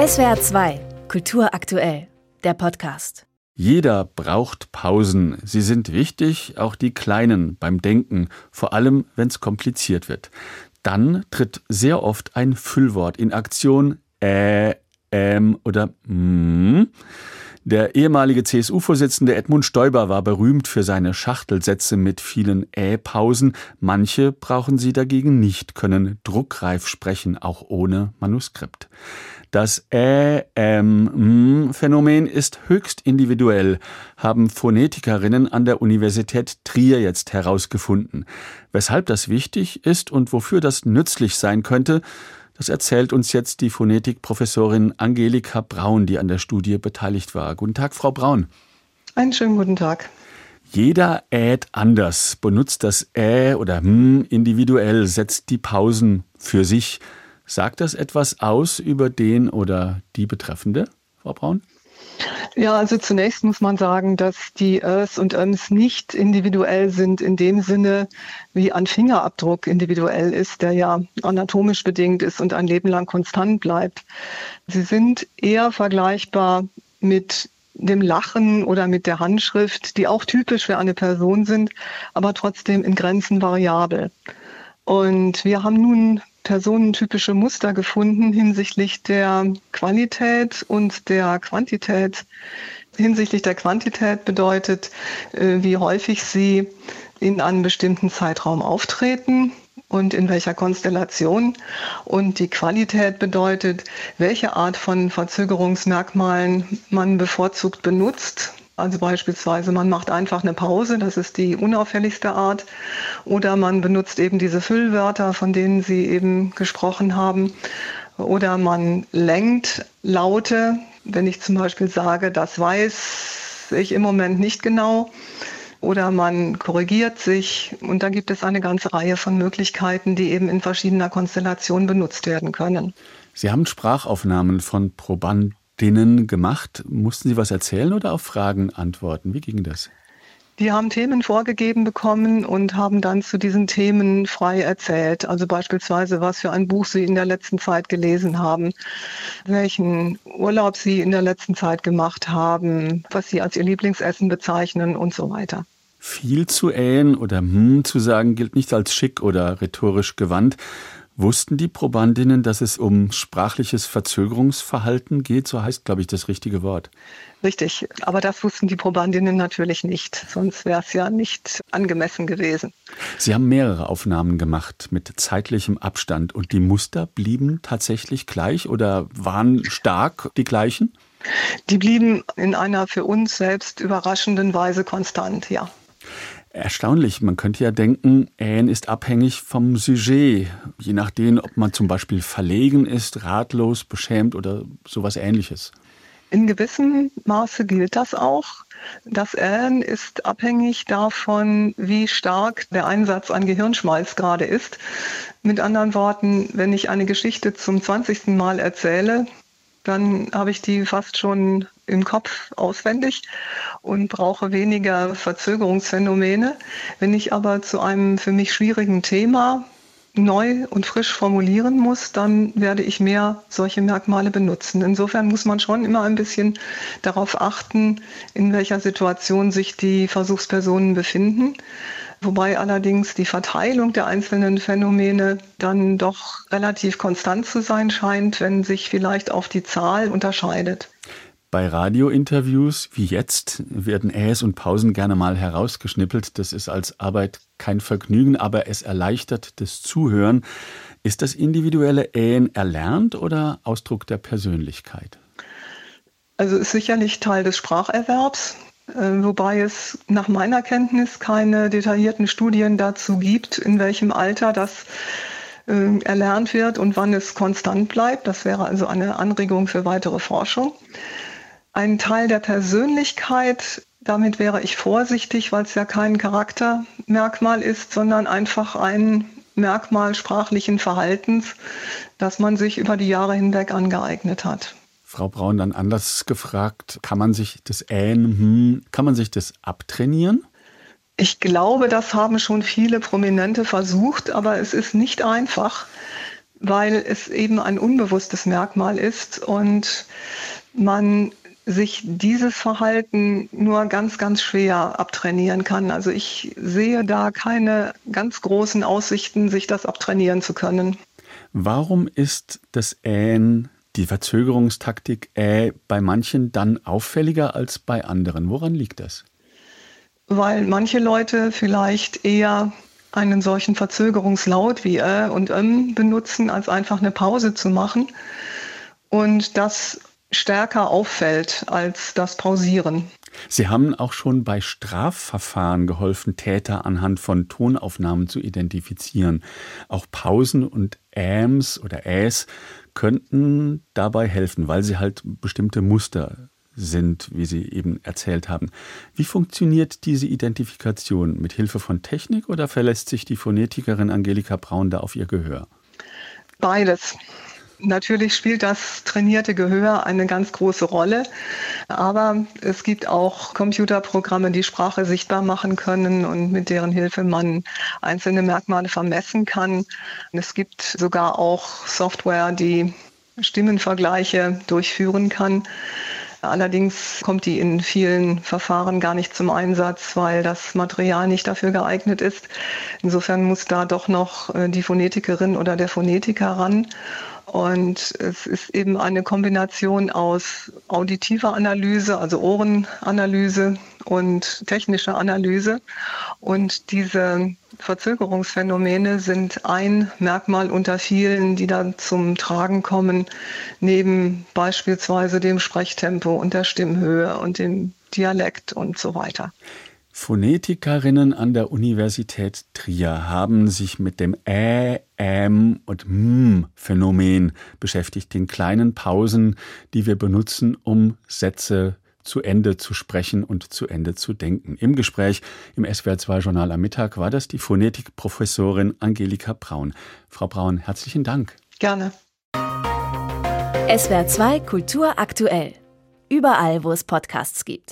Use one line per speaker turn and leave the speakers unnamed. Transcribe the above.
SWR 2, Kultur aktuell, der Podcast.
Jeder braucht Pausen. Sie sind wichtig, auch die kleinen beim Denken, vor allem wenn es kompliziert wird. Dann tritt sehr oft ein Füllwort in Aktion, äh, ähm oder mm. Der ehemalige CSU-Vorsitzende Edmund Stoiber war berühmt für seine Schachtelsätze mit vielen Ä-Pausen. Manche brauchen sie dagegen nicht, können druckreif sprechen, auch ohne Manuskript. Das Ä-M-Phänomen ist höchst individuell, haben Phonetikerinnen an der Universität Trier jetzt herausgefunden. Weshalb das wichtig ist und wofür das nützlich sein könnte, das erzählt uns jetzt die Phonetikprofessorin Angelika Braun, die an der Studie beteiligt war. Guten Tag, Frau Braun.
Einen schönen guten Tag.
Jeder äht anders, benutzt das Ä oder Hm individuell, setzt die Pausen für sich. Sagt das etwas aus über den oder die Betreffende, Frau Braun?
Ja, also zunächst muss man sagen, dass die Ös und Öms nicht individuell sind in dem Sinne, wie ein Fingerabdruck individuell ist, der ja anatomisch bedingt ist und ein Leben lang konstant bleibt. Sie sind eher vergleichbar mit dem Lachen oder mit der Handschrift, die auch typisch für eine Person sind, aber trotzdem in Grenzen variabel. Und wir haben nun personentypische Muster gefunden hinsichtlich der Qualität und der Quantität. Hinsichtlich der Quantität bedeutet, äh, wie häufig sie in einem bestimmten Zeitraum auftreten und in welcher Konstellation. Und die Qualität bedeutet, welche Art von Verzögerungsmerkmalen man bevorzugt benutzt also beispielsweise, man macht einfach eine Pause, das ist die unauffälligste Art. Oder man benutzt eben diese Füllwörter, von denen Sie eben gesprochen haben. Oder man lenkt Laute. Wenn ich zum Beispiel sage, das weiß ich im Moment nicht genau. Oder man korrigiert sich. Und dann gibt es eine ganze Reihe von Möglichkeiten, die eben in verschiedener Konstellation benutzt werden können.
Sie haben Sprachaufnahmen von Probanden denen gemacht? Mussten Sie was erzählen oder auf Fragen antworten? Wie ging das?
Die haben Themen vorgegeben bekommen und haben dann zu diesen Themen frei erzählt. Also beispielsweise, was für ein Buch sie in der letzten Zeit gelesen haben, welchen Urlaub sie in der letzten Zeit gemacht haben, was sie als ihr Lieblingsessen bezeichnen und so weiter.
Viel zu ähen oder hm zu sagen gilt nicht als schick oder rhetorisch gewandt. Wussten die Probandinnen, dass es um sprachliches Verzögerungsverhalten geht? So heißt, glaube ich, das richtige Wort.
Richtig, aber das wussten die Probandinnen natürlich nicht, sonst wäre es ja nicht angemessen gewesen.
Sie haben mehrere Aufnahmen gemacht mit zeitlichem Abstand und die Muster blieben tatsächlich gleich oder waren stark die gleichen?
Die blieben in einer für uns selbst überraschenden Weise konstant, ja.
Erstaunlich, man könnte ja denken, Ähen ist abhängig vom Sujet, je nachdem, ob man zum Beispiel verlegen ist, ratlos, beschämt oder sowas ähnliches.
In gewissem Maße gilt das auch. Das Ähen ist abhängig davon, wie stark der Einsatz an Gehirnschmalz gerade ist. Mit anderen Worten, wenn ich eine Geschichte zum 20. Mal erzähle, dann habe ich die fast schon im Kopf auswendig und brauche weniger Verzögerungsphänomene. Wenn ich aber zu einem für mich schwierigen Thema neu und frisch formulieren muss, dann werde ich mehr solche Merkmale benutzen. Insofern muss man schon immer ein bisschen darauf achten, in welcher Situation sich die Versuchspersonen befinden wobei allerdings die Verteilung der einzelnen Phänomene dann doch relativ konstant zu sein scheint, wenn sich vielleicht auch die Zahl unterscheidet.
Bei Radiointerviews wie jetzt werden Äs und Pausen gerne mal herausgeschnippelt. Das ist als Arbeit kein Vergnügen, aber es erleichtert das Zuhören. Ist das individuelle Ähen erlernt oder Ausdruck der Persönlichkeit?
Also ist sicherlich Teil des Spracherwerbs. Äh, wobei es nach meiner Kenntnis keine detaillierten Studien dazu gibt, in welchem Alter das äh, erlernt wird und wann es konstant bleibt. Das wäre also eine Anregung für weitere Forschung. Ein Teil der Persönlichkeit, damit wäre ich vorsichtig, weil es ja kein Charaktermerkmal ist, sondern einfach ein Merkmal sprachlichen Verhaltens, das man sich über die Jahre hinweg angeeignet hat.
Frau Braun dann anders gefragt, kann man sich das Ähn, hm, kann man sich das abtrainieren?
Ich glaube, das haben schon viele Prominente versucht, aber es ist nicht einfach. weil es eben ein unbewusstes Merkmal ist und man sich dieses Verhalten nur ganz, ganz schwer abtrainieren kann. Also ich sehe da keine ganz großen Aussichten, sich das abtrainieren zu können.
Warum ist das Ähen, die Verzögerungstaktik Äh bei manchen dann auffälliger als bei anderen? Woran liegt das?
Weil manche Leute vielleicht eher einen solchen Verzögerungslaut wie Ä und M benutzen, als einfach eine Pause zu machen. Und das stärker auffällt als das Pausieren.
Sie haben auch schon bei Strafverfahren geholfen, Täter anhand von Tonaufnahmen zu identifizieren. Auch Pausen und Äms oder Äs könnten dabei helfen, weil sie halt bestimmte Muster sind, wie Sie eben erzählt haben. Wie funktioniert diese Identifikation? Mit Hilfe von Technik oder verlässt sich die Phonetikerin Angelika Braun da auf ihr Gehör?
Beides. Natürlich spielt das trainierte Gehör eine ganz große Rolle, aber es gibt auch Computerprogramme, die Sprache sichtbar machen können und mit deren Hilfe man einzelne Merkmale vermessen kann. Es gibt sogar auch Software, die Stimmenvergleiche durchführen kann. Allerdings kommt die in vielen Verfahren gar nicht zum Einsatz, weil das Material nicht dafür geeignet ist. Insofern muss da doch noch äh, die Phonetikerin oder der Phonetiker ran. Und es ist eben eine Kombination aus auditiver Analyse, also Ohrenanalyse und technischer Analyse. Und diese Verzögerungsphänomene sind ein Merkmal unter vielen, die dann zum Tragen kommen, neben beispielsweise dem Sprechtempo und der Stimmhöhe und dem Dialekt und so weiter.
Phonetikerinnen an der Universität Trier haben sich mit dem Ä, Äm und M Phänomen beschäftigt, den kleinen Pausen, die wir benutzen, um Sätze zu Ende zu sprechen und zu Ende zu denken. Im Gespräch im SWR2 Journal am Mittag war das die Phonetikprofessorin Angelika Braun. Frau Braun, herzlichen Dank.
Gerne.
SWR2 Kultur aktuell. Überall, wo es Podcasts gibt.